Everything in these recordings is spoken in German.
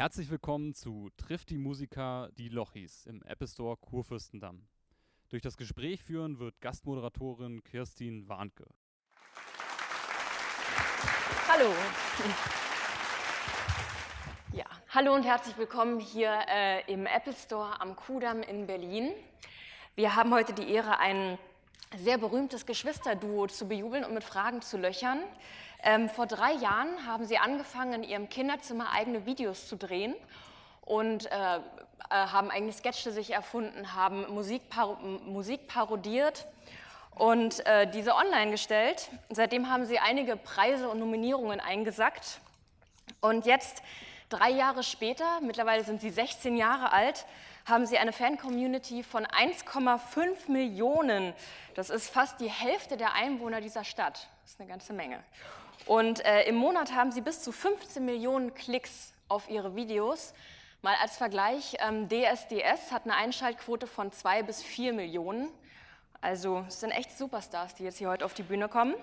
Herzlich willkommen zu Trifft die Musiker die Lochis im Apple Store Kurfürstendamm. Durch das Gespräch führen wird Gastmoderatorin Kirstin Warnke. Hallo. Ja, hallo und herzlich willkommen hier äh, im Apple Store am Kudamm in Berlin. Wir haben heute die Ehre, ein sehr berühmtes Geschwisterduo zu bejubeln und mit Fragen zu löchern. Ähm, vor drei Jahren haben sie angefangen, in ihrem Kinderzimmer eigene Videos zu drehen und äh, äh, haben eigentlich Sketche sich erfunden, haben Musik, par Musik parodiert und äh, diese online gestellt. Seitdem haben sie einige Preise und Nominierungen eingesackt. Und jetzt, drei Jahre später, mittlerweile sind sie 16 Jahre alt, haben sie eine Fan-Community von 1,5 Millionen. Das ist fast die Hälfte der Einwohner dieser Stadt. Das ist eine ganze Menge. Und äh, im Monat haben sie bis zu 15 Millionen Klicks auf ihre Videos. Mal als Vergleich, ähm, DSDS hat eine Einschaltquote von 2 bis 4 Millionen. Also es sind echt Superstars, die jetzt hier heute auf die Bühne kommen.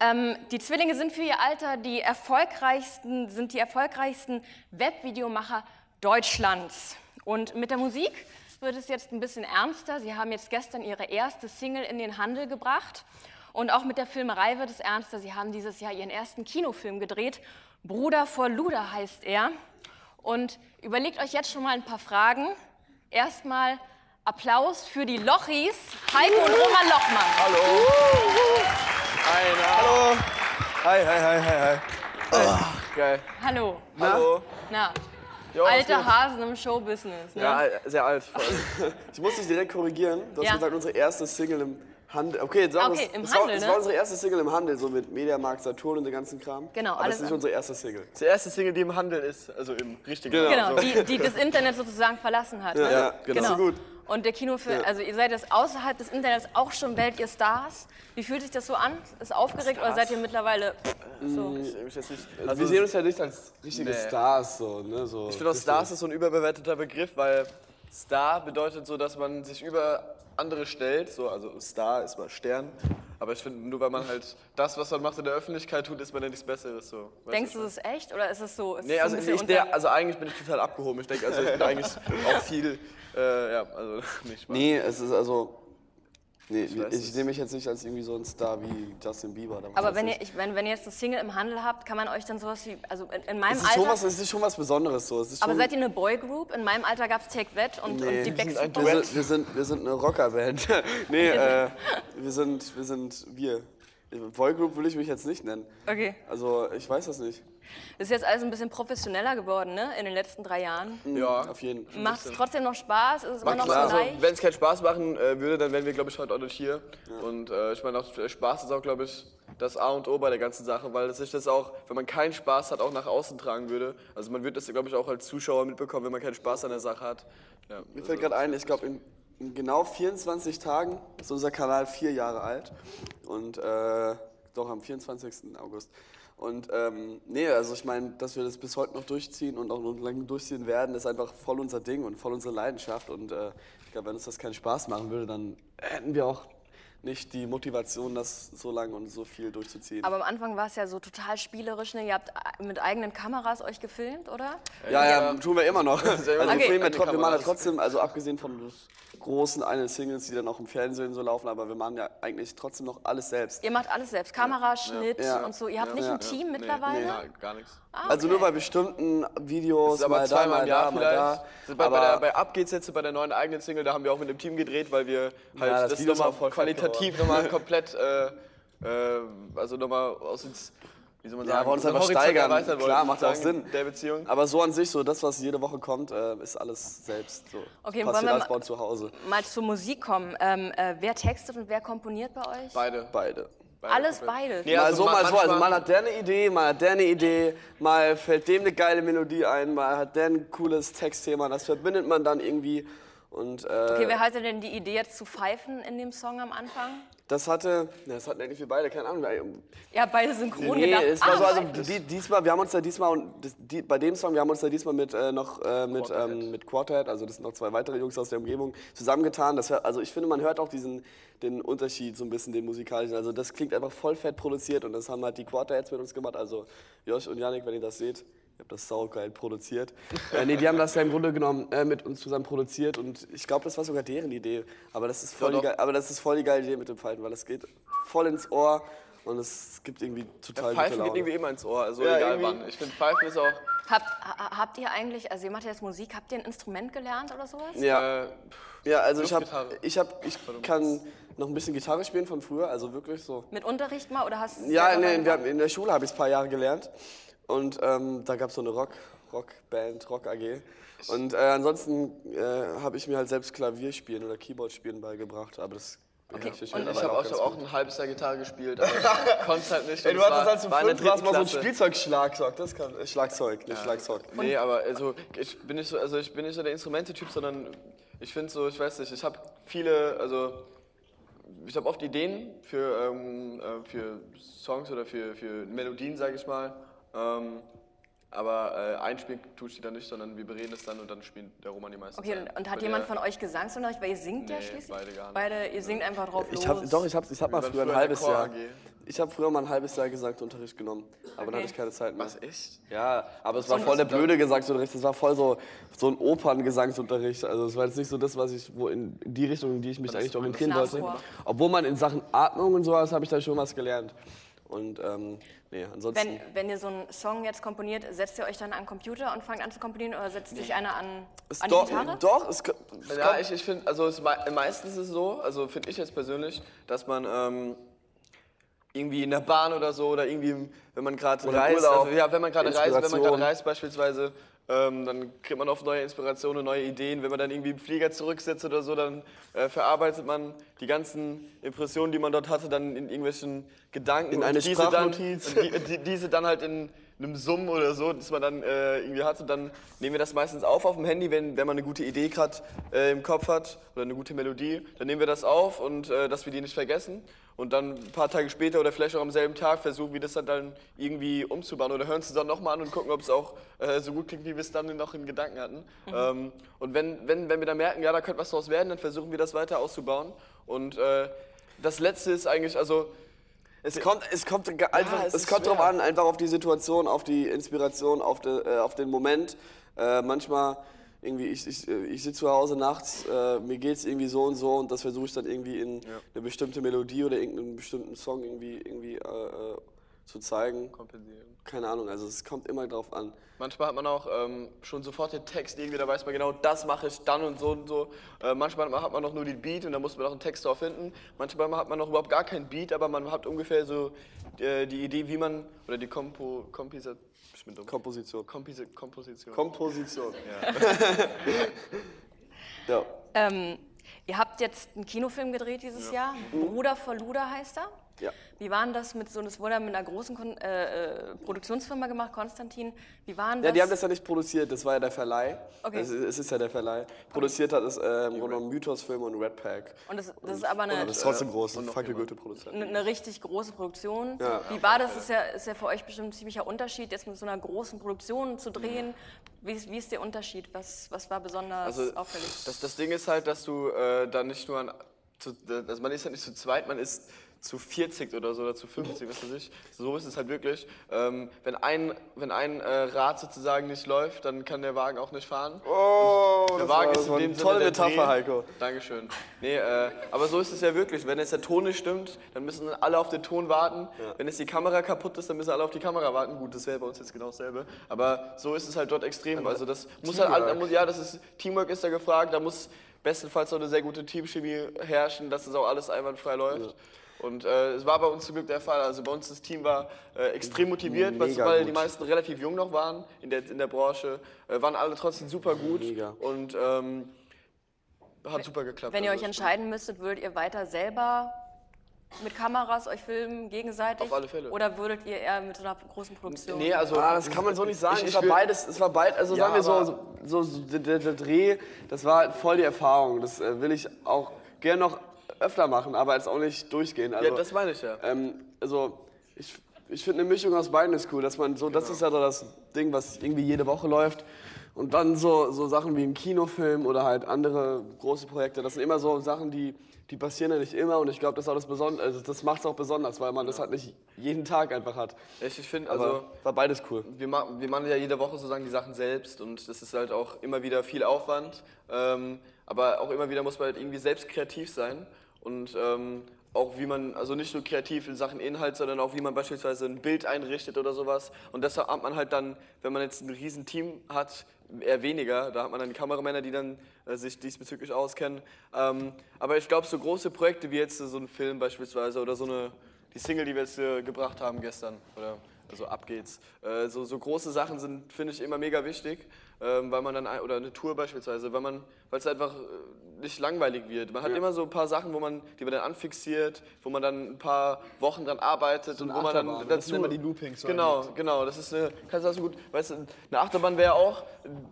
Ähm, die Zwillinge sind für ihr Alter die erfolgreichsten, sind die erfolgreichsten Webvideomacher Deutschlands. Und mit der Musik wird es jetzt ein bisschen ernster. Sie haben jetzt gestern ihre erste Single in den Handel gebracht. Und auch mit der Filmerei wird es ernster. Sie haben dieses Jahr ihren ersten Kinofilm gedreht. Bruder vor Luder heißt er. Und überlegt euch jetzt schon mal ein paar Fragen. Erstmal Applaus für die Lochis, Heiko und Roman Lochmann. Hallo. Einer. Hallo. Hi, hi, hi, hi, hi. Oh, geil. Hallo. Hallo. Na, Jo, alte? Hasen im Showbusiness. Ne? Ja, sehr alt. vor allem. Ich muss dich direkt korrigieren. Du hast Ja. gesagt, unsere erste Single im Handel. Okay, jetzt sagen Okay, im das war, Handel, Das ne? war unsere erste Single im Handel, so mit Mediamarkt, Saturn und dem ganzen Kram. Genau, Aber alles das ist nicht unsere erste Single. Die erste Single, die im Handel ist, also im richtigen Genau. Genau, Handel. die, die das Internet sozusagen verlassen hat. ne? ja, genau. So gut. Und der Kinofilm, Ja. also ihr seid jetzt außerhalb des Internets auch schon Welt ihr Stars. Wie fühlt sich das so an? Ist aufgeregt oder seid ihr mittlerweile so? Ich, ich nicht, also wir sehen uns ja nicht als richtige Nee. Stars. So, ne? so, Ich finde auch Stars ist so ein überbewerteter Begriff, weil Star bedeutet so, dass man sich über andere stellt. So, also Star ist mal Stern. Aber ich finde, nur weil man halt das, was man macht in der Öffentlichkeit tut, ist man ja nichts Besseres. So. Weißt Denkst du das ist echt oder ist es so? Ist Nee, also, ich, der, also eigentlich bin ich total abgehoben. Ich denke, also ich bin eigentlich auch viel, äh, ja, also nicht Spaß. Nee, es ist also. Nee, ich, es. sehe mich jetzt nicht als irgendwie so ein Star wie Justin Bieber. Aber wenn ich. ihr, ich, wenn, wenn ihr jetzt eine Single im Handel habt, kann man euch dann sowas wie, also in, in meinem es, ist schon Alter, was, es ist schon was Besonderes. So. Es ist aber seid ihr eine Boygroup? In meinem Alter gab es Take That und, Nee. und die Backstreet Boys. wir, sind, wir, sind, wir sind eine Rockerband. nee, äh, wir sind, wir sind wir. Boygroup will ich mich jetzt nicht nennen. Okay. Also, ich weiß das nicht. Das ist jetzt alles ein bisschen professioneller geworden, ne? In den letzten drei Jahren. Ja. Auf jeden Fall. Macht es trotzdem noch Spaß? Ist es immer noch so klar. Also, leicht? wenn es keinen Spaß machen äh, würde, dann wären wir, glaube ich, heute auch nicht hier. Und äh, ich meine, auch äh, Spaß ist auch, glaube ich, das A und O bei der ganzen Sache, weil sich das auch, wenn man keinen Spaß hat, auch nach außen tragen würde. Also man würde das, glaube ich, auch als Zuschauer mitbekommen, wenn man keinen Spaß an der Sache hat. Ja, Mir fällt gerade ein, ich glaube, in, in genau 24 Tagen ist unser Kanal vier Jahre alt. Und äh, doch am 24. August. Und ähm, nee, also ich meine, dass wir das bis heute noch durchziehen und auch noch lange durchziehen werden, ist einfach voll unser Ding und voll unsere Leidenschaft. Und äh, ich glaube, wenn uns das keinen Spaß machen würde, dann hätten wir auch nicht die Motivation, das so lange und so viel durchzuziehen. Aber am Anfang war es ja so total spielerisch, ne? Ihr habt äh, mit eigenen Kameras euch gefilmt, oder? Ja, ja, tun wir immer noch. Also wir, Okay. filmen ja die trotzdem, wir machen ja trotzdem, also abgesehen von großen einen Singles, die dann auch im Fernsehen so laufen, aber wir machen ja eigentlich trotzdem noch alles selbst. Ihr macht alles selbst, Kamera, Schnitt Ja. und so. Ihr habt nicht Ja. ein Team Nee, mittlerweile? Nee, gar nichts. Ah, Also okay. nur bei bestimmten Videos, aber mal da, zweimal mal im Jahr da, mal vielleicht. da. So Bei, bei, der, Aber bei Ab geht's jetzt bei der neuen eigenen Single, da haben wir auch mit dem Team gedreht, weil wir halt das das, nochmal fett qualitativ nochmal komplett, äh, äh, also nochmal aus uns, wie soll man Ja, sagen, wir uns einfach steigern. Klar, macht auch Sinn. Der Beziehung. aber so an sich, so das, was jede Woche kommt, äh, ist alles selbst. So. Okay, Passiert wollen wir mal- zu Hause. Mal zur Musik kommen. Ähm, äh, wer textet und wer komponiert bei euch? Beide. Beide. Beide Alles beide? Nee, mal also so, ma- mal so. Also mal hat der eine Idee, mal hat der eine Idee, mal fällt dem eine geile Melodie ein, mal hat der ein cooles Textthema. Das verbindet man dann irgendwie. Und äh, Okay, wer hatte denn die Idee jetzt zu pfeifen in dem Song am Anfang? das hatte, das hatten eigentlich wir beide, keine Ahnung. Ja, beide synchron Nee, gedacht. es war Ah, so, also die, diesmal, wir haben uns da diesmal und das, die, bei dem Song, wir haben uns da diesmal mit äh, noch äh, mit Quartet. ähm, mit Quartet, also das sind noch zwei weitere Jungs aus der Umgebung zusammengetan. Das, also ich finde, man hört auch diesen den Unterschied so ein bisschen, den musikalischen. Also das klingt einfach voll fett produziert und das haben halt die Quartets mit uns gemacht. Also Josh und Yannick, wenn ihr das seht, habe das saugeil produziert. äh, nee, die haben das ja im Grunde genommen äh, mit uns zusammen produziert und ich glaube, das war sogar deren Idee. Aber das ist voll, Ja, die, geil, aber das ist voll die geile Idee mit dem Falten, weil das geht voll ins Ohr und es gibt irgendwie total gute Pfeifen geht irgendwie immer ins Ohr, also Ja, egal irgendwie. wann. Ich finde Pfeifen ist auch. Habt, ha- habt ihr eigentlich, also ihr macht ja jetzt Musik, habt ihr ein Instrument gelernt oder sowas? Ja, Äh, ja also ich, hab, Luftgitarre. ich, hab, ich kann noch ein bisschen Gitarre spielen von früher, also wirklich so. Mit Unterricht mal oder hast du Ja, nee, haben, in der Schule habe ich es ein paar Jahre gelernt. Und ähm, da gab es so eine Rock, Rockband, Rock AG. Und äh, ansonsten äh, habe ich mir halt selbst Klavierspielen oder Keyboard-Spielen beigebracht. Aber das beherrsche ich und- ich habe auch, ich hab auch ein halbes Jahr Gitarre gespielt, aber ich konnte halt nicht. Ey, du es hattest als du fünf warst mal so ein. Spielzeugschlagzeug. Das kann, äh, Schlagzeug, nicht Schlagzeug. Nee, aber also ich bin nicht so, also ich bin nicht so der Instrumente-Typ, sondern ich finde so, ich weiß nicht, ich habe viele, also ich habe oft Ideen für, ähm, äh, für Songs oder für, für Melodien, sage ich mal. Ähm, aber äh, einspielen ich die dann nicht, sondern wir bereden es dann und dann spielt der Roman die meisten Okay, und, und hat jemand von euch Gesangsunterricht? Weil ihr singt ja Nee, schließlich. beide gar nicht. Beide, ihr singt einfach drauf los. Ich hab, doch, ich habe ich hab mal Wir früher ein früher halbes Jahr. AG. Ich habe früher mal ein halbes Jahr Gesangsunterricht genommen. Aber dann Okay. hatte ich keine Zeit mehr. Was, echt? Ja, aber es war voll der blöde Gesangsunterricht. Es war voll so, so ein Operngesangsunterricht. Also es war jetzt nicht so das, was ich, wo in die Richtung, in die ich mich eigentlich orientieren wollte. Obwohl man in Sachen Atmung und sowas habe ich da schon was gelernt. Und ähm, nee, ansonsten. Wenn, wenn ihr so einen Song jetzt komponiert, setzt ihr euch dann an den Computer und fangt an zu komponieren oder setzt sich einer an, es an die doch, Gitarre? doch, es, es Ja, kommt- ich, ich finde, also es, mei- meistens ist es so, also finde ich jetzt persönlich, dass man ähm, irgendwie in der Bahn oder so oder irgendwie, wenn man gerade reist, also, ja, wenn man gerade reist, wenn man gerade reist beispielsweise, ähm, dann kriegt man oft neue Inspirationen, neue Ideen. Wenn man dann irgendwie im Flieger zurücksitzt oder so, dann äh, verarbeitet man die ganzen Impressionen, die man dort hatte, dann in irgendwelchen Gedanken In und eine diese dann, Sprachnotiz. und die, die, diese dann halt in einem Summen oder so, das man dann äh, irgendwie hatte, dann nehmen wir das meistens auf auf dem Handy, wenn, wenn man eine gute Idee gerade äh, im Kopf hat oder eine gute Melodie, dann nehmen wir das auf und äh, dass wir die nicht vergessen. Und dann ein paar Tage später oder vielleicht auch am selben Tag versuchen wir das dann, dann irgendwie umzubauen oder hören es dann nochmal an und gucken, ob es auch äh, so gut klingt, wie wir es dann noch in Gedanken hatten. Ähm, und wenn, wenn, wenn wir dann merken, ja, da könnte was draus werden, dann versuchen wir das weiter auszubauen. Und äh, das Letzte ist eigentlich, also Es kommt, es kommt einfach, es es, ist kommt drauf an, einfach auf die Situation, auf die Inspiration, auf, de, äh, auf den Moment. Äh, manchmal irgendwie, ich, ich, äh, ich sitze zu Hause nachts, äh, mir geht's irgendwie so und so und das versuche ich dann irgendwie in eine bestimmte Melodie oder irgendeinen bestimmten Song irgendwie, irgendwie äh, äh, zu zeigen. kompensieren. Keine Ahnung, also es kommt immer drauf an. Manchmal hat man auch ähm, schon sofort den Text irgendwie, da weiß man genau, das mache ich dann und so und so. Äh, manchmal hat man noch nur den Beat und da muss man auch einen Text drauf finden. Manchmal hat man noch überhaupt gar keinen Beat, aber man hat ungefähr so äh, die Idee, wie man, oder die Kompo, Kompisa, ich bin dumm. Komposition. Kompisi Komposition. Komposition. Ja. Ähm, ihr habt jetzt einen Kinofilm gedreht dieses Jahr. Bruder vor Luder heißt er. Ja. Wie war denn das mit so, das wurde mit einer großen Kon äh, äh, Produktionsfirma gemacht, Konstantin. Wie waren das? Ja, die haben das ja nicht produziert, das war ja der Verleih. Okay. Es, ist- es ist ja der Verleih. Produziert hat es äh, Grunde genommen Mythos Film und Red Pack. Und das, das ist aber eine, das ist trotzdem groß, ein fucking gute Produzent. eine, eine richtig große Produktion. Ja. Wie war das? Ist ja, ist ja für euch bestimmt ein ziemlicher Unterschied, jetzt mit so einer großen Produktion zu drehen. Wie, ist- wie ist der Unterschied? Was, was war besonders Also auffällig? das, das Ding ist halt, dass du äh, dann nicht nur an, zu, also man ist halt nicht zu zweit, man ist zu 40 oder so oder zu 50, was weiß ich. So ist es halt wirklich. Ähm, wenn ein, wenn ein äh, Rad sozusagen nicht läuft, dann kann der Wagen auch nicht fahren. Oh, Der das Wagen war, ist in dem Sinne tolle Metapher. Heiko. Dankeschön. Nee, äh, aber so ist es ja wirklich. Wenn jetzt der Ton nicht stimmt, dann müssen alle auf den Ton warten. Wenn jetzt die Kamera kaputt ist, dann müssen alle auf die Kamera warten. Gut, das wäre bei uns jetzt genau dasselbe. Aber so ist es halt dort extrem. Also das muss halt, muss, ja, das ist Teamwork ist da gefragt. Da muss bestenfalls auch eine sehr gute Teamchemie herrschen, dass das auch alles einwandfrei läuft. Und äh, es war bei uns zum Glück der Fall. Also bei uns das Team war äh, extrem motiviert, weil, Mega weil gut. die meisten relativ jung noch waren in der, in der Branche. Äh, waren alle trotzdem super gut. Mega. Und ähm, hat super geklappt. Wenn ihr Also euch ich entscheiden müsstet, würdet ihr weiter selber mit Kameras euch filmen, gegenseitig? Auf alle Fälle. Oder würdet ihr eher mit so einer großen Produktion? Nee, also Ah, das kann man so nicht sagen. Ich- ich es war beides, es war beides, also Ja, sagen wir so, so, so der, der, der Dreh, das war voll die Erfahrung. Das äh, will ich auch gerne noch öfter machen, aber jetzt auch nicht durchgehen. Also, ja, das meine ich ja. ähm, also ich, ich finde eine Mischung aus beiden ist cool, dass man so, das ist ja so das Ding, was irgendwie jede Woche läuft. Und dann so, so Sachen wie ein Kinofilm oder halt andere große Projekte, das sind immer so Sachen, die, die passieren ja nicht immer und ich glaube, das das Besondere, also das macht es auch besonders, weil man das halt nicht jeden Tag einfach hat. Ich, ich finde, also war beides cool. wir, ma wir machen ja jede Woche sozusagen die Sachen selbst und das ist halt auch immer wieder viel Aufwand. Ähm, aber auch immer wieder muss man halt irgendwie selbst kreativ sein und ähm, auch wie man, also nicht nur kreativ in Sachen Inhalt, sondern auch wie man beispielsweise ein Bild einrichtet oder sowas. Und deshalb hat man halt dann, wenn man jetzt ein riesen Team hat, eher weniger. Da hat man dann Kameramänner, die dann äh, sich diesbezüglich auskennen. Ähm, aber ich glaube, so große Projekte wie jetzt so ein Film beispielsweise oder so eine, die Single, die wir jetzt äh, gebracht haben gestern, oder also ab geht's. Äh, so, so große Sachen sind, finde ich, immer mega wichtig, ähm, weil man dann, oder eine Tour beispielsweise, weil man, weil es einfach äh, nicht langweilig wird. Man hat immer so ein paar Sachen, wo man, die man dann anfixiert, wo man dann ein paar Wochen dran arbeitet und eine wo man dann Achterbahn. dazu... Das nennt man die Loopings, so Genau, genau. Das ist eine, kannst du das so gut, weißt du, eine Achterbahn wäre auch,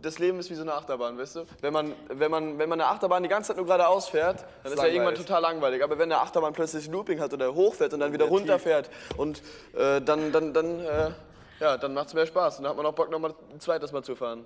das Leben ist wie so eine Achterbahn, weißt du? Wenn man, wenn man, wenn man eine Achterbahn die ganze Zeit nur geradeaus fährt, dann ist ja irgendwann total langweilig. Aber wenn eine Achterbahn plötzlich Looping hat oder hochfährt und dann wieder runterfährt und äh, dann, dann, dann, äh, ja, dann macht es mehr Spaß. Und dann hat man auch Bock, nochmal ein zweites Mal zu fahren.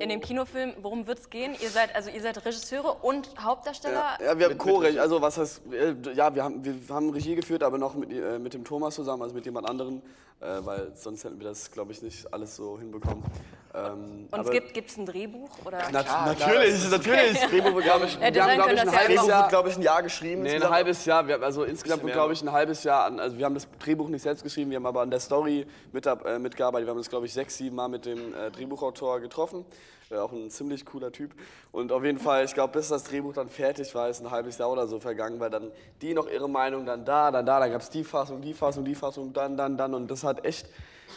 In dem Kinofilm, worum wird es gehen? Ihr seid, also ihr seid Regisseure und Hauptdarsteller. Ja, wir haben Co-Regie, also was heißt, äh, ja, wir haben, wir haben Regie geführt, aber noch mit, äh, mit dem Thomas zusammen, also mit jemand anderem, äh, weil sonst hätten wir das, glaube ich, nicht alles so hinbekommen. Ähm, und es gibt gibt's ein Drehbuch? Oder? Nat natürlich, natürlich. Das Drehbuch wird, glaube ich, Hätte wir haben, sein glaube ich, ein halbes Jahr, glaube ich, ein Jahr geschrieben. Nee, ein halbes Jahr. Wir, also insgesamt, glaube ich, ein halbes Jahr an. Also wir haben das Drehbuch nicht selbst geschrieben, wir haben aber an der Story mit, äh, mitgearbeitet. Wir haben uns, glaube ich, sechs, sieben Mal mit dem äh, Drehbuchautor getroffen. Äh, auch ein ziemlich cooler Typ. Und auf jeden Fall, ich glaube, bis das Drehbuch dann fertig war, ist ein halbes Jahr oder so vergangen, weil dann die noch ihre Meinung, dann da, dann da, dann gab es die Fassung, die Fassung, die Fassung, dann, dann, dann. Und das hat echt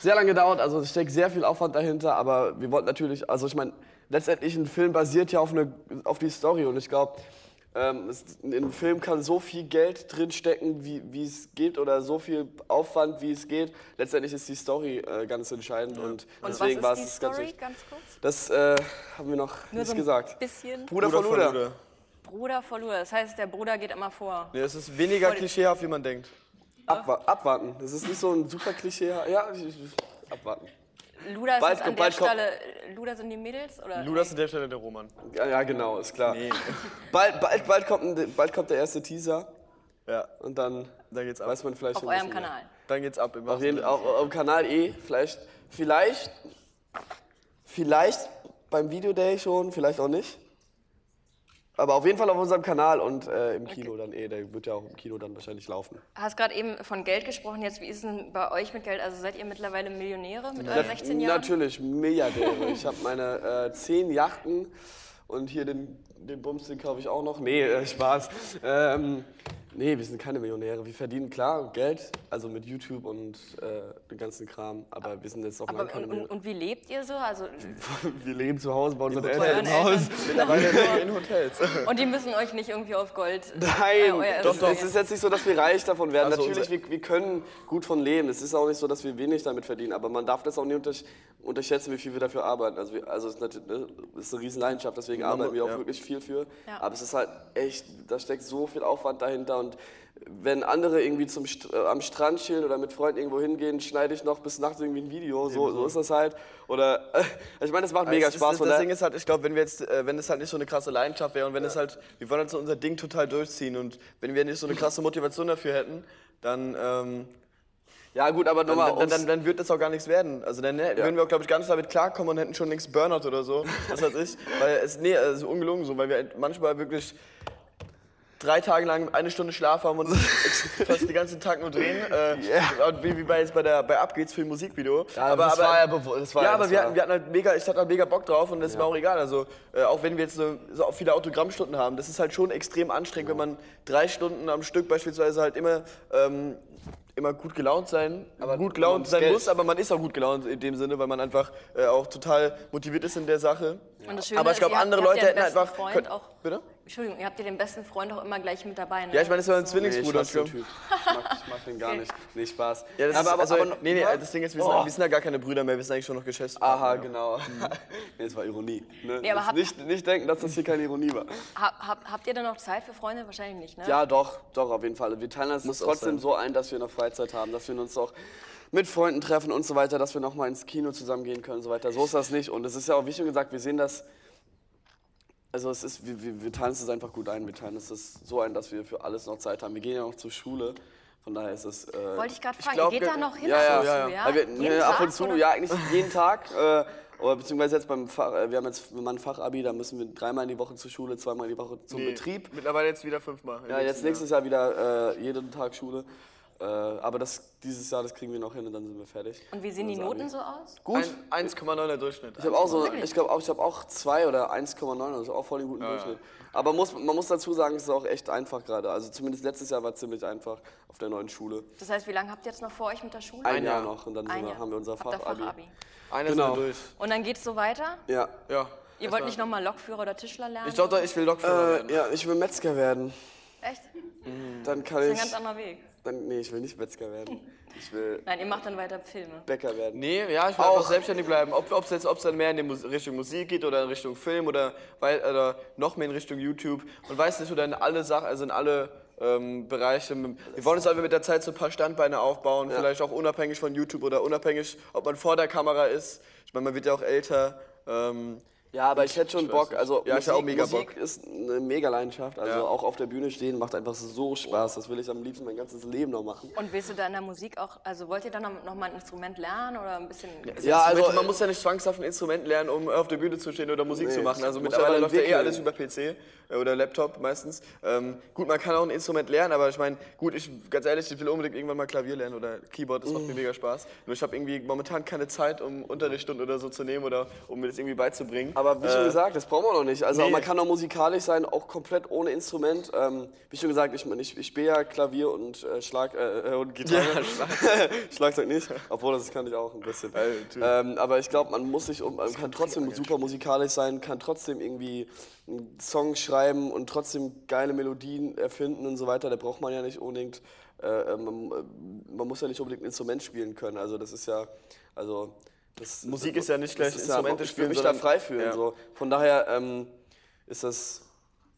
sehr lange gedauert. Also es steckt sehr viel Aufwand dahinter, aber wir wollten natürlich, also ich meine, letztendlich ein Film basiert ja auf, eine, auf die Story und ich glaube, ähm, es- in einem Film kann so viel Geld drinstecken, wie, wie es geht, oder so viel Aufwand, wie es geht. Letztendlich ist die Story äh, ganz entscheidend und, und deswegen war es ganz wichtig. ganz kurz? Das äh, haben wir noch Nur nicht so ein gesagt. bisschen. Bruder, von Luda. Bruder vor Luder. Das heißt, der Bruder geht immer vor. Nee, es ist weniger klischeehaft, wie man denkt. Abwa abwarten. Das ist nicht so ein super Klischee. Ja, abwarten. Luda ist Bald an kommt- der Stelle. Luda sind die Mädels? Oder? Ludas an der Stelle der Roman. Ja, ja, genau, ist klar. Bald, bald, bald, kommt ein, bald kommt der erste Teaser Ja, und dann dann geht's ab. weiß man vielleicht Auf eurem bisschen mehr. Kanal. Dann geht's ab. Im Auf jeden auf, auf dem Kanal eh, vielleicht, vielleicht, vielleicht beim Videoday schon, vielleicht auch nicht. Aber auf jeden Fall auf unserem Kanal und äh, im Kino dann eh. Der wird ja auch im Kino dann wahrscheinlich laufen. hast gerade eben von Geld gesprochen. Jetzt, wie ist es denn bei euch mit Geld? Also seid ihr mittlerweile Millionäre mit euren 16 Jahren? Natürlich, Milliardäre. ich habe meine äh, zehn Yachten und hier den, den Bums, den kaufe ich auch noch. Nee, äh, Spaß. Ähm, nee, wir sind keine Millionäre. Wir verdienen klar Geld, also mit YouTube und äh, dem ganzen Kram. Aber wir sind jetzt auch lange keine und, Millionäre. und wie lebt ihr so? Also, Wir leben zu Hause bei unseren euren Eltern im Haus. Mittlerweile leben wir in Hotels. Und die müssen euch nicht irgendwie auf Gold. äh, Nein, doch, doch. Es ist jetzt nicht so, dass wir reich davon werden. Also Natürlich, wir, wir können gut von leben. Es ist auch nicht so, dass wir wenig damit verdienen. Aber man darf das auch nicht unter, unterschätzen, wie viel wir dafür arbeiten. Also, wir, also es ist, natürlich, ne, es ist eine riesen Leidenschaft, deswegen arbeiten wir auch ja. wirklich viel für. Ja. Aber es ist halt echt, da steckt so viel Aufwand dahinter. Und wenn andere irgendwie zum, St- äh, am Strand chillen oder mit Freunden irgendwo hingehen, schneide ich noch bis nachts irgendwie ein Video. So, so ist das halt. Oder, ich meine, das macht mega ist- Spaß. Das, das Ding ist halt, ich glaube, wenn wir jetzt, äh, wenn es halt nicht so eine krasse Leidenschaft wäre und wenn es halt, wir wollen halt so unser Ding total durchziehen und wenn wir nicht so eine krasse Motivation dafür hätten, dann, ähm, ja, gut, aber dann, nochmal. dann, dann, dann wird das auch gar nichts werden. Also dann hätten- würden wir auch, glaube ich, gar nicht damit klarkommen und hätten schon längst Burnout oder so. Was weiß ich. Weil es, nee, es ist ungelungen so, weil wir halt manchmal wirklich drei Tage lang eine Stunde Schlaf haben und fast den ganzen Tag nur drehen. Äh, Wie, wie bei jetzt bei der bei Ab geht's für ein Musikvideo. Ja, das war ja war ja, ja- aber das wir war- hatten, wir hatten halt mega, ich hatte halt mega Bock drauf und das war auch egal. Also äh, auch wenn wir jetzt so, so viele Autogrammstunden haben, das ist halt schon extrem anstrengend, wenn man drei Stunden am Stück beispielsweise halt immer ähm, immer gut gelaunt sein, Aber gut gelaunt sein Geld- muss, aber man ist auch gut gelaunt in dem Sinne, weil man einfach äh, auch total motiviert ist in der Sache. Und das Schöne aber ich ist, glaube, andere Leute ja hätten einfach. Freund könnt- auch, bitte? Entschuldigung, ihr habt ja den besten Freund auch immer gleich mit dabei. Ne? Ja, ich meine, das war ein Nee, ich Zwillingsbruder. den ich glaub. Typ. Ich mag, ich mag den gar nicht. Nee, Spaß. Ja, das aber, ist, aber, also, aber, nee, nee, das Ding ist, wir sind, Oh. wir sind ja gar keine Brüder mehr, wir sind eigentlich schon noch Geschäftspartner. Aha, genau. nee, das war Ironie. Ne? Nee, aber habt- nicht, nicht denken, dass das hier keine Ironie war. Ha, hab, habt ihr denn noch Zeit für Freunde? Wahrscheinlich nicht, ne? Ja, doch, doch, auf jeden Fall. Wir teilen uns das Muss trotzdem so ein, dass wir noch Freizeit haben, dass wir uns auch mit Freunden treffen und so weiter, dass wir nochmal ins Kino zusammen gehen können und so weiter. So ist das nicht. Und es ist ja auch, wie schon gesagt, wir sehen das, also es ist, wir, wir, wir teilen es einfach gut ein. Wir teilen es ist so ein, dass wir für alles noch Zeit haben. Wir gehen ja noch zur Schule. Von daher ist es. Äh, Wollte ich gerade fragen, glaub, ihr geht da noch hin? Ja, ja, ab und ja. zu, ja? ja. Wir, Jeden nee, ab und Tag, zu, oder? ja, eigentlich jeden Tag. Äh, oder beziehungsweise jetzt beim Fach, äh, wir haben jetzt wenn man ein Fachabi, da müssen wir dreimal in die Woche zur Schule, zweimal in die Woche zum Nee, Betrieb. Mittlerweile jetzt wieder fünfmal. Ja, jetzt nächstes Jahr wieder äh, jeden Tag Schule. Äh, aber das, dieses Jahr, das kriegen wir noch hin und dann sind wir fertig. Und wie sehen die Noten so aus? Gut. Ein- 1,9er Durchschnitt. Ich habe auch so, ich glaube auch, ich habe auch zwei oder 1,9, also auch voll den guten Durchschnitt. Aber muss, man muss dazu sagen, es ist auch echt einfach gerade. Also zumindest letztes Jahr war es ziemlich einfach auf der neuen Schule. Das heißt, wie lange habt ihr jetzt noch vor euch mit der Schule? Ein, Jahr Jahr. noch und dann Ein sind wir, haben wir unser Fachabi. Fachabi. Einer Genau. durch. Und dann geht's so weiter? Ja. Ja. Ihr wollt nicht nochmal Lokführer oder Tischler lernen? Ich glaube, ich will Lokführer werden. Äh, ja, ich will Metzger werden. Echt? Dann kann Das ist ein ganz anderer Weg. Dann, nee, ich will nicht Metzger werden. Ich will Nein, ihr macht dann weiter Filme. Bäcker werden. Nee, ja, ich will Auch. einfach selbstständig bleiben. Ob es jetzt ob's dann mehr in die Mus Richtung Musik geht oder in Richtung Film oder, weil, oder noch mehr in Richtung YouTube. Man weiß nicht, oder in alle Sachen, also in alle ähm, Bereiche. Wir wollen uns einfach mit der Zeit so ein paar Standbeine aufbauen, vielleicht auch unabhängig von YouTube oder unabhängig, ob man vor der Kamera ist. Ich meine, man wird ja auch älter. Ähm, Ja, aber ich hätte schon weiß Bock. Also Ja, ich Musik, hab auch mega Musik Bock. ist eine mega Leidenschaft. Also Ja. auch auf der Bühne stehen macht einfach so Spaß. Das will ich am liebsten mein ganzes Leben noch machen. Und willst du da in der Musik auch, also wollt ihr dann noch, mal ein Instrument lernen oder ein bisschen... Ja, also man muss ja nicht zwangshaft ein Instrument lernen, um auf der Bühne zu stehen oder Musik Nee, zu machen. Also mittlerweile läuft ja eh alles über PC äh, oder Laptop meistens. Ähm, gut, man kann auch ein Instrument lernen, aber ich meine, gut, ich ganz ehrlich, ich will unbedingt irgendwann mal Klavier lernen oder Keyboard, das macht Mm. mir mega Spaß. Nur ich habe irgendwie momentan keine Zeit, um Unterrichtsstunden oder so zu nehmen oder um mir das irgendwie beizubringen. Aber wie schon Äh, gesagt, das brauchen wir noch nicht. Also nee. man kann auch musikalisch sein, auch komplett ohne Instrument. Ähm, wie schon gesagt, ich, ich, ich spiele ja Klavier und äh, Schlag äh, äh, und Gitarre. Schlagzeug nicht, obwohl das kann ich auch ein bisschen. ähm, aber ich glaube, man muss sich, um, man kann trotzdem super musikalisch sein, kann trotzdem irgendwie einen Song schreiben und trotzdem geile Melodien erfinden und so weiter. Da braucht man ja nicht unbedingt, äh, äh, man, man muss ja nicht unbedingt ein Instrument spielen können. Also das ist ja, also das, Musik ist ja nicht gleich Instrumente ich will spielen, mich da frei fühlen. Ja. So. Von daher ähm, ist das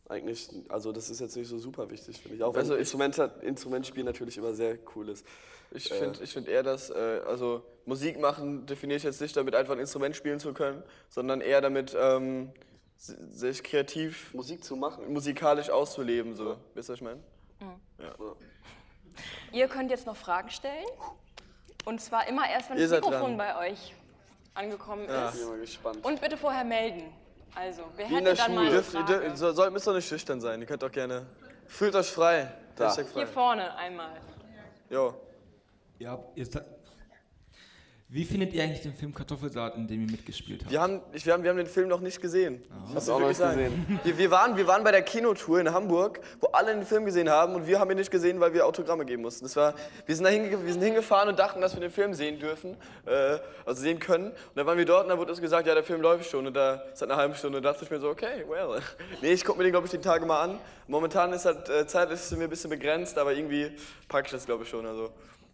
eigentlich, also das ist jetzt nicht so super wichtig, finde ich. Auch wenn Also ich- Instrument, Instrumentspiel natürlich immer sehr cool ist. Ich finde ich find eher, dass, äh, also Musik machen definiere ich jetzt nicht damit, einfach ein Instrument spielen zu können, sondern eher damit, ähm, si- sich kreativ, Musik zu machen. musikalisch auszuleben, so. Wisst ihr, was ich meine? Ihr könnt jetzt noch Fragen stellen. Und zwar immer erst, wenn Ihr das Mikrofon dran. bei euch angekommen Bin ist. ich mal gespannt. Und bitte vorher melden. Also, wer Wie in hätte dann Schule. mal eine Dürft, ihr Frage? so, soll, müsst doch nicht schüchtern sein, ihr könnt auch gerne. Fühlt euch frei. Da. Hashtag frei. Hier vorne einmal. Jo. Ja, ihr sa- Wie findet ihr eigentlich den Film Kartoffelsalat, in dem ihr mitgespielt habt? Wir haben, ich, wir, haben, wir haben den Film noch nicht gesehen. Hast du auch noch nicht gesehen. Wir, wir, waren, wir waren bei der Kinotour in Hamburg, wo alle den Film gesehen haben und wir haben ihn nicht gesehen, weil wir Autogramme geben mussten. Das war, wir, sind da hinge, wir sind hingefahren und dachten, dass wir den Film sehen dürfen, äh, also sehen können. Und dann waren wir dort und dann wurde uns gesagt, ja, der Film läuft schon. Und da ist halt eine halbe Stunde und da dachte ich mir so, okay, well. Nee, ich gucke mir den, glaube ich, die Tage mal an. Momentan ist halt äh, zeitlich sind wir ein bisschen begrenzt, aber irgendwie packe ich das, glaube ich, schon. Also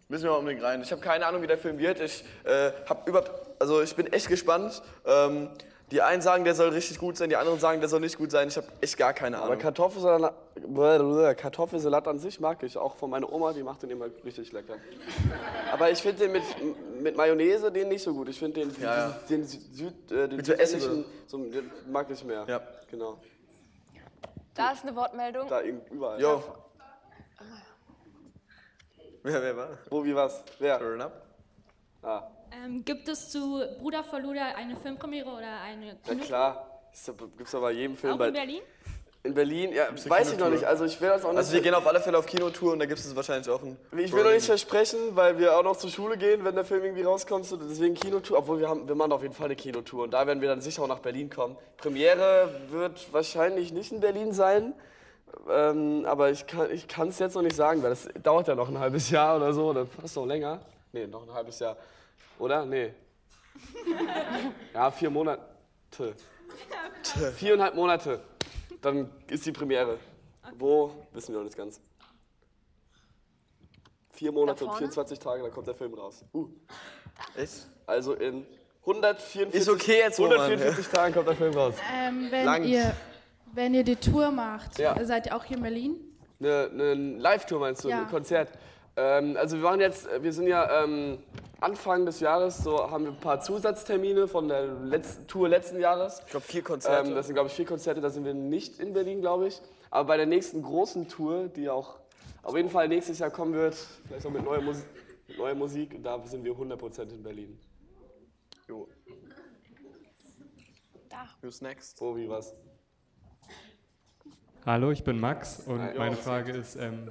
müssen wir mal unbedingt rein. Ich habe keine Ahnung, wie der Film wird. Ich, äh, hab überhaupt, also ich bin echt gespannt. Ähm, die einen sagen, der soll richtig gut sein, die anderen sagen, der soll nicht gut sein. Ich habe echt gar keine Aber Ahnung. Kartoffelsalat, blablabla, Kartoffelsalat an sich mag ich, auch von meiner Oma, die macht den immer richtig lecker. Aber ich finde den mit, mit Mayonnaise den nicht so gut. Ich finde den, Ja, ja. den Süd, äh, den Mit so Essig südländischen, so, den mag ich mehr. Ja. Genau. Da ist eine Wortmeldung. Da irgend- überall. Jo. Wer, wer war? Wo, wie, was? Wer? Turn up. Ah, Ähm, gibt es zu Bruder vor Luder eine Filmpremiere oder eine na Kino? klar. Ist ja- Gibt's doch bei jedem Film. Auch bei, in Berlin? in Berlin, ja, weiß ich noch nicht. Also ich will das auch nicht. Also wir gehen auf alle Fälle auf Kinotour und da gibt es wahrscheinlich auch ein. Ich will noch nicht versprechen, weil wir auch noch zur Schule gehen, wenn der Film irgendwie rauskommt. So deswegen Kinotour, obwohl wir, haben, wir machen auf jeden Fall eine Kinotour. Und da werden wir dann sicher auch nach Berlin kommen. Premiere wird wahrscheinlich nicht in Berlin sein. Ähm, aber ich kann es jetzt noch nicht sagen, weil das dauert ja noch ein halbes Jahr oder so. Oder fast noch länger. Nee, noch ein halbes Jahr. Oder? Nee. Ja, vier Monate. Viereinhalb Monate. Dann ist die Premiere. Wo? Wissen wir noch nicht ganz. Vier Monate und vorne? 24 Tage, dann kommt der Film raus. Uh. Echt? Also in 144, Ist okay jetzt, Roman, 144 Tagen kommt der Film raus. Ähm, wenn, Lang. ihr, wenn ihr die Tour macht, Ja. seid ihr auch hier in Berlin? Eine, eine Live-Tour meinst du, Ja. ein Konzert? Ähm, also wir waren jetzt, wir sind ja ähm, Anfang des Jahres, so haben wir ein paar Zusatztermine von der letzten, Tour letzten Jahres. Ich glaube, vier Konzerte. Ähm, das sind, glaube ich, vier Konzerte, da sind wir nicht in Berlin, glaube ich. Aber bei der nächsten großen Tour, die auch auf jeden Fall nächstes Jahr kommen wird, vielleicht auch mit neuer, Mus mit neuer Musik, da sind wir 100% in Berlin. jo. Da. Who's next? Oh, wie was? Hallo, ich bin Max und Hi. meine Frage ist, ähm,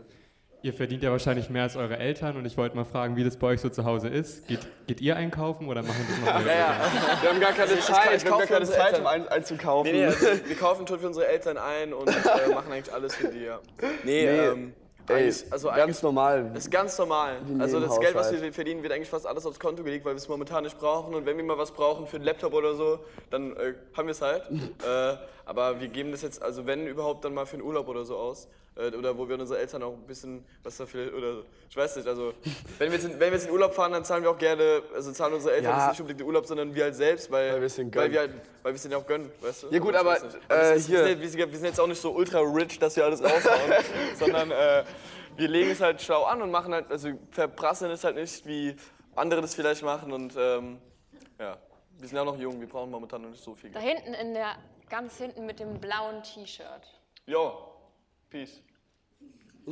ihr verdient ja wahrscheinlich mehr als eure Eltern und ich wollte mal fragen, wie das bei euch so zu Hause ist. Geht, geht ihr einkaufen oder machen das noch mehr? Ja, wir haben gar keine ich Zeit, wir haben gar keine Zeit, um ein, einzukaufen. Nee, nee, also wir kaufen tot für unsere Eltern ein und äh, machen eigentlich alles für die, ja. Nee, Nee, ähm, Ey, eigentlich, also ganz normal. Das ist ganz normal. Also das Geld, was wir verdienen, wird eigentlich fast alles aufs Konto gelegt, weil wir es momentan nicht brauchen. Und wenn wir mal was brauchen für einen Laptop oder so, dann äh, haben wir es halt. äh, aber wir geben das jetzt, also wenn überhaupt, dann mal für einen Urlaub oder so aus. Äh, oder wo wir unsere Eltern auch ein bisschen was dafür, oder ich weiß nicht, also wenn wir, jetzt in, wenn wir jetzt in Urlaub fahren, dann zahlen wir auch gerne, also zahlen unsere Eltern Ja. jetzt nicht unbedingt den Urlaub, sondern wir halt selbst, weil, Weil wir es denen weil gönnen. wir halt, weil wir es denen auch gönnen, weißt du? Ja gut, aber, nicht. äh, ist, hier- Wir sind, wir sind- jetzt auch nicht so ultra rich, dass wir alles raushauen, sondern äh, wir legen es halt schlau an und machen halt, also verprasseln es halt nicht, wie andere das vielleicht machen und ähm, ja, wir sind ja auch noch jung, wir brauchen momentan noch nicht so viel Da Geld. hinten in der, ganz hinten mit dem blauen T-Shirt. Jo, peace.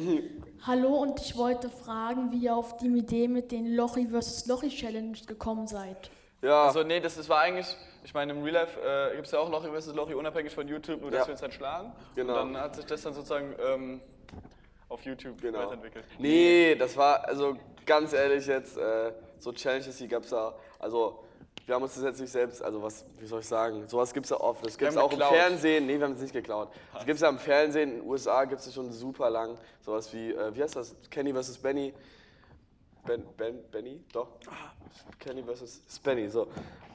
Hallo und ich wollte fragen, wie ihr auf die Idee mit den Lochi vs. Lochi Challenge gekommen seid. Ja, Also nee, das, das war eigentlich, ich meine im Real Life äh, gibt es ja auch Lochi vs. Lochi unabhängig von YouTube, nur dass Ja. wir uns halt schlagen. Genau. Und dann hat sich das dann sozusagen ähm, auf YouTube Genau. weiterentwickelt. Nee, das war, also ganz ehrlich jetzt, äh, so Challenges, die gab es da, also wir haben uns das jetzt nicht selbst, also was, wie soll ich sagen, sowas gibt es ja oft. Das gibt es auch im geklaut. Fernsehen, nee, wir haben es nicht geklaut. Das gibt es ja im Fernsehen, in den USA gibt es schon super lang, sowas wie, äh, wie heißt das, Kenny vs. Benny. Ben, ben, Benny? Doch. Kenny vs. Spenny, so.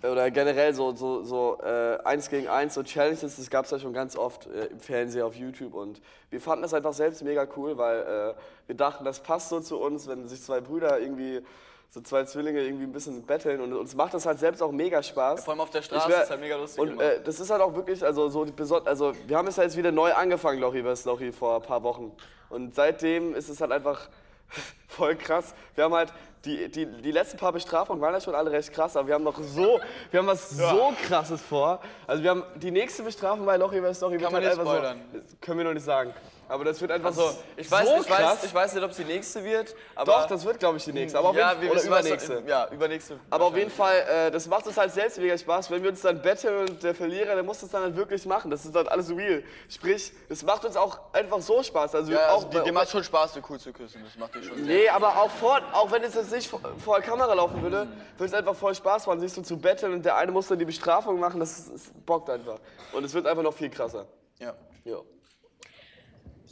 Oder generell so, so, so äh, eins gegen eins, so Challenges, das gab es ja schon ganz oft äh, im Fernsehen, auf YouTube. Und wir fanden das einfach selbst mega cool, weil äh, wir dachten, das passt so zu uns, wenn sich zwei Brüder irgendwie, so zwei Zwillinge irgendwie ein bisschen betteln. Und uns macht das halt selbst auch mega Spaß. Vor allem auf der Straße wär- ist halt mega lustig Und äh, das ist halt auch wirklich, also so die beson also wir haben es ja jetzt wieder neu angefangen, Lochi vs. Lochi, vor ein paar Wochen. Und seitdem ist es halt einfach voll krass. Wir haben halt, die, die, die letzten paar Bestrafungen waren ja schon alle recht krass, aber wir haben noch so, wir haben was so krasses vor. Also wir haben die nächste Bestrafung bei Lochi vs. Lochi Kann man halt spoilern. so, können wir noch nicht sagen. Aber das wird einfach Also, ich weiß, so ich, krass. weiß, ich weiß nicht, ob es die nächste wird, aber. Doch, das wird glaube ich die nächste, aber auf ja, jeden, wir oder übernächste. Ja, übernächste. Aber auf jeden Fall, äh, das macht uns halt selbst mega Spaß, wenn wir uns dann betteln und der Verlierer, der muss das dann halt wirklich machen. Das ist dann alles real. Sprich, das macht uns auch einfach so Spaß. Also Ja, auch also, die, dir macht schon Spaß, dir cool zu küssen. Das macht dir schon. Nee, aber auch, vor, auch wenn es jetzt nicht vor, vor der Kamera laufen würde, würde es einfach voll Spaß machen, sich so zu betteln und der eine muss dann die Bestrafung machen. Das, ist, das bockt einfach. Und es wird einfach noch viel krasser. Ja. Jo.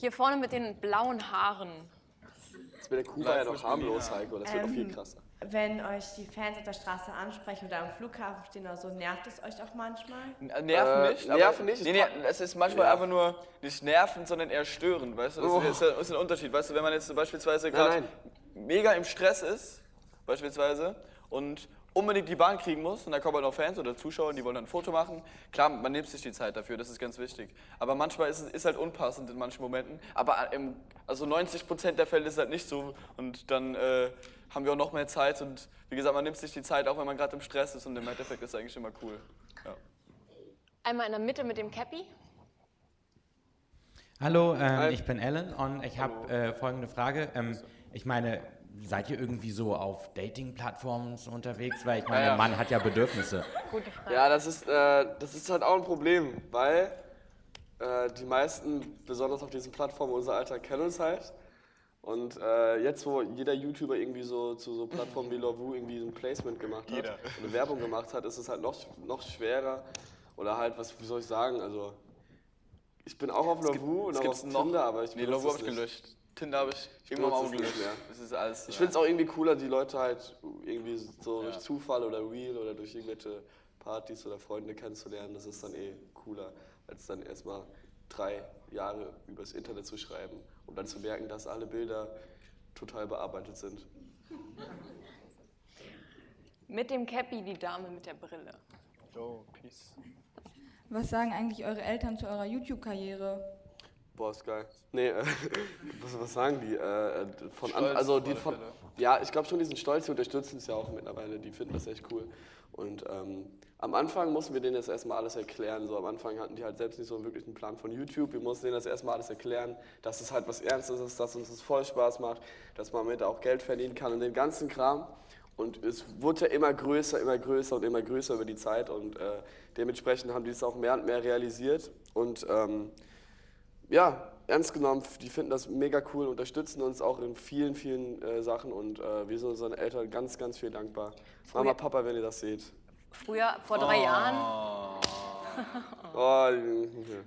Hier vorne mit den blauen Haaren. Das mit der Kuh war ja noch harmlos, Heiko. Das wird noch viel krasser. Wenn euch die Fans auf der Straße ansprechen oder am Flughafen stehen oder so, nervt es euch auch manchmal? N- Nerven Äh, nicht. nerven nicht, Nee, es nee, es ist manchmal Ja. einfach nur nicht nerven, sondern eher stören. Weißt du, das Oh. ist, ist ein Unterschied. Weißt du, wenn man jetzt beispielsweise gerade mega im Stress ist, beispielsweise, und unbedingt die Bahn kriegen muss, und da kommen halt noch Fans oder Zuschauer, die wollen dann ein Foto machen. Klar, man nimmt sich die Zeit dafür, das ist ganz wichtig. Aber manchmal ist es ist halt unpassend in manchen Momenten. Aber im, also 90% der Fälle ist es halt nicht so. Und dann äh, haben wir auch noch mehr Zeit. Und wie gesagt, man nimmt sich die Zeit, auch wenn man gerade im Stress ist. Und im Endeffekt ist es eigentlich immer cool. Ja. Einmal in der Mitte mit dem Cappy. Hallo, ähm, ich bin Alan und ich habe äh, folgende Frage. Ähm, ich meine, seid ihr irgendwie so auf Dating-Plattformen unterwegs? Weil ich meine, Ja, ja. Mann hat ja Bedürfnisse. Gute Frage. Ja, das ist, äh, das ist halt auch ein Problem, weil äh, die meisten, besonders auf diesen Plattformen unser Alter, kennen uns halt. Und äh, jetzt, wo jeder YouTuber irgendwie so zu so Plattformen wie Lovoo irgendwie so ein Placement gemacht hat, Jeder. eine Werbung gemacht hat, ist es halt noch, noch schwerer. Oder halt, was, wie soll ich sagen, also ich bin auch auf Lovoo und Es auch auf noch. Tinder, aber ich Nee, Logo habe es ich nicht. gelöscht. Tinder habe ich irgendwann mal es ist alles. Ich finde es auch irgendwie cooler, die Leute halt irgendwie so Ja. durch Zufall oder Real oder durch irgendwelche Partys oder Freunde kennenzulernen. Das ist dann eh cooler, als dann erstmal drei Jahre übers Internet zu schreiben und dann zu merken, dass alle Bilder total bearbeitet sind. Mit dem Cappy die Dame mit der Brille. Oh, peace. Was sagen eigentlich eure Eltern zu eurer YouTube-Karriere? Boah, ist geil. Nee, äh, was, was sagen die? Äh, von Stolz also die von, ja, ich glaube schon, die sind stolz, die unterstützen es ja auch mittlerweile, die finden das echt cool. Und ähm, am Anfang mussten wir denen jetzt erstmal alles erklären. So am Anfang hatten die halt selbst nicht so einen wirklichen Plan von YouTube. Wir mussten denen das erstmal alles erklären, dass es halt was Ernstes ist, dass uns das voll Spaß macht, dass man damit auch Geld verdienen kann und den ganzen Kram. Und es wurde ja immer größer, immer größer und immer größer über die Zeit. Und äh, dementsprechend haben die es auch mehr und mehr realisiert. Und ähm, ja, ernst genommen, die finden das mega cool, unterstützen uns auch in vielen, vielen äh, Sachen und äh, wir sind unseren Eltern ganz, ganz viel dankbar. Mama, Papa, wenn ihr das seht. Früher, vor drei Jahren, Oh,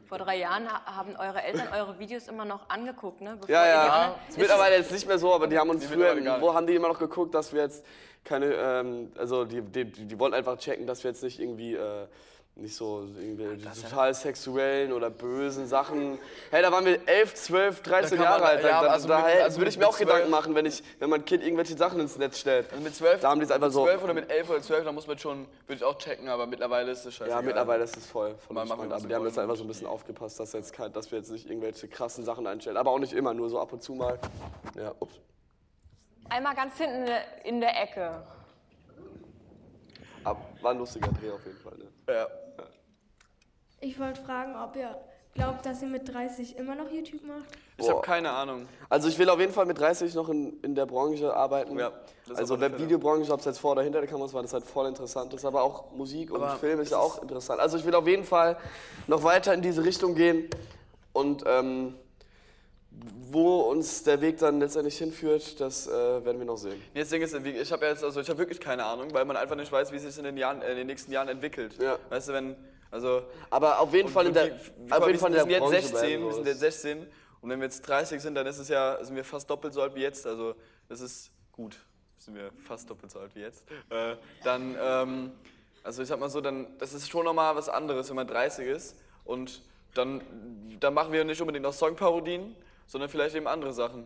vor drei Jahren ha- haben eure Eltern eure Videos immer noch angeguckt, ne? Bevor ja, ja, ist mittlerweile jetzt nicht mehr so, aber die haben uns Die früher, wo haben die immer noch geguckt, dass wir jetzt keine, ähm, also die, die, die die wollten einfach checken, dass wir jetzt nicht irgendwie, äh, nicht so irgendwie total sexuellen oder bösen Sachen. Hey, da waren wir 11, 12, 13 kann Jahre man- alt. ja, da, also da, mit- hey, also würde ich mir auch 12 Gedanken machen, wenn, ich, wenn mein Kind irgendwelche Sachen ins Netz stellt. Also mit 12, Da haben die es einfach mit so- 12 oder mit 11 oder 12, da muss man schon, würde ich auch checken, aber mittlerweile ist es scheiße. Ja, mittlerweile ist es voll, voll Mal machen, Aber wir die haben jetzt einfach so ein bisschen aufgepasst, dass, jetzt kein, dass wir jetzt nicht irgendwelche krassen Sachen einstellen. Aber auch nicht immer, nur so ab und zu mal. Ja, ups. Einmal ganz hinten in der- in der Ecke. Aber war ein lustiger Dreh auf jeden Fall. Ne? Ja. Ich wollte fragen, ob ihr glaubt, dass ihr mit 30 immer noch YouTube macht. Ich habe Boah. keine Ahnung. Also ich will auf jeden Fall mit 30 noch in, in der Branche arbeiten. Ja, das also. Webvideobranche, ob es jetzt vor oder hinter der Kamera ist, weil das halt voll interessant ist. Aber auch Musik und Aber Film ist ja auch interessant. Also ich will auf jeden Fall noch weiter in diese Richtung gehen. Und ähm, wo uns der Weg dann letztendlich hinführt, das äh, werden wir noch sehen. Nee, Das Ding ist, ich habe jetzt, also ich habe wirklich keine Ahnung, weil man einfach nicht weiß, wie es sich in den, Jahren, in den nächsten Jahren entwickelt. Ja. Weißt du, wenn, also... Aber auf jeden Fall in der, wie- auf jeden Fall in wir der sind jetzt Branche 16, bleiben, wir sind jetzt 16 und wenn wir jetzt 30 sind, dann ist es ja, sind wir fast doppelt so alt wie jetzt, also das ist gut, sind wir fast doppelt so alt wie jetzt. Äh, dann, ähm, also ich sag mal so, dann, das ist schon nochmal was anderes, wenn man 30 ist und dann, dann machen wir nicht unbedingt noch Songparodien, sondern vielleicht eben andere Sachen,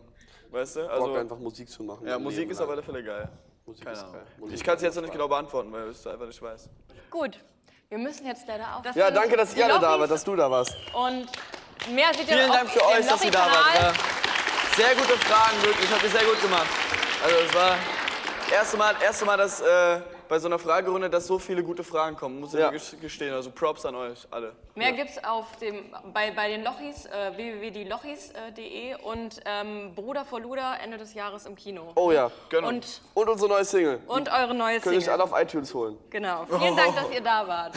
weißt du? Also, Bock einfach Musik zu machen. ja, Musik Leben ist auf alle Fälle geil. Musik Keine ist Ahnung. geil. Musik Ich kann es jetzt noch nicht genau beantworten, weil ich es einfach nicht weiß. Gut, wir müssen jetzt leider auf. Das Ja, danke, dass ihr alle da wart, dass du da warst. Und mehr seht ihr Vielen Dank für euch, dass ihr da wart. Ja. Sehr gute Fragen, wirklich. Habt ihr sehr gut gemacht. Also es war erste Mal, erste Mal, dass äh, bei so einer Fragerunde, dass so viele gute Fragen kommen, muss ich Ja. gestehen. Also Props an euch alle. Mehr gibt's auf dem, bei, bei den Lochis, äh, www.dielochis.de und ähm, Bruder vor Luder Ende des Jahres im Kino. Oh ja. Genau. Und, Und unsere neue Single. und eure neue Könnt ihr euch Single. alle auf iTunes holen. Genau. Vielen Dank, dass ihr da wart.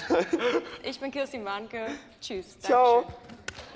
Ich bin Kirstin Warnke. Tschüss. Ciao. Dankeschön.